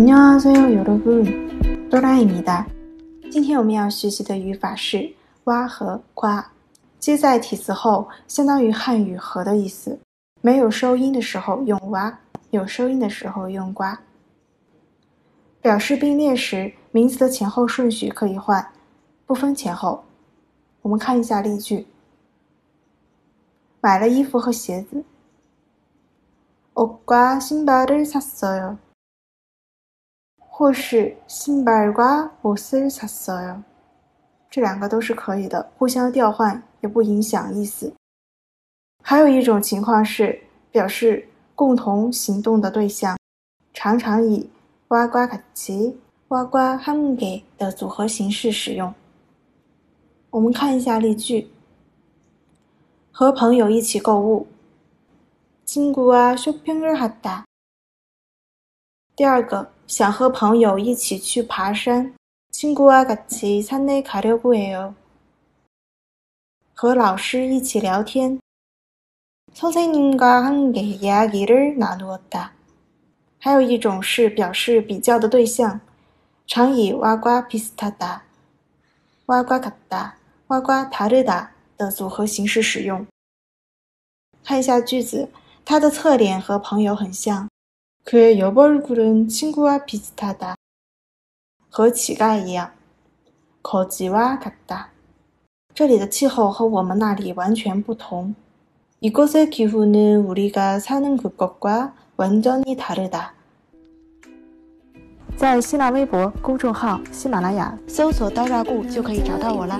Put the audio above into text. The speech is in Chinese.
안녕하세요여러 분， 哆啦 A 梦的。今天我们要学习的语法是“哇”和“呱”，接在体词后，相当于汉语“和”的意思。没有收音的时候用“哇”，有收音的时候用“呱”。表示并列时，名词的前后顺序可以换，不分前后。我们看一下例句：买了衣服和鞋子。옷과신발을샀어 요。 或是신발과옷을샀어 요。 这两个都是可以的，互相调换也不影响意思。还有一种情况是表示共同行动的对象，常常以와과같이와과함께的组合形式使用。我们看一下例句：和朋友一起购物。친구와쇼핑을하 다。 第二个，想和朋友一起去爬山。친구와같이산에가려고해 요。 和老师一起聊天。선생님과함께이야기를나누었다。 还有一种是表示比较的对象，常以와과비슷하 다、 와과같 다、 와과다르다的组合形式使用。看一下句子。他的侧脸和朋友很像， 그의여벌굴은친구와비슷하 다， 和乞丐一样，거지와같 다。 这里的气候和我们那里完全不同。이곳의기후는우리가사는그곳과완전히다르 다。 在新浪微博公众号“喜马拉雅”搜索“刀扎固”就可以找到我啦。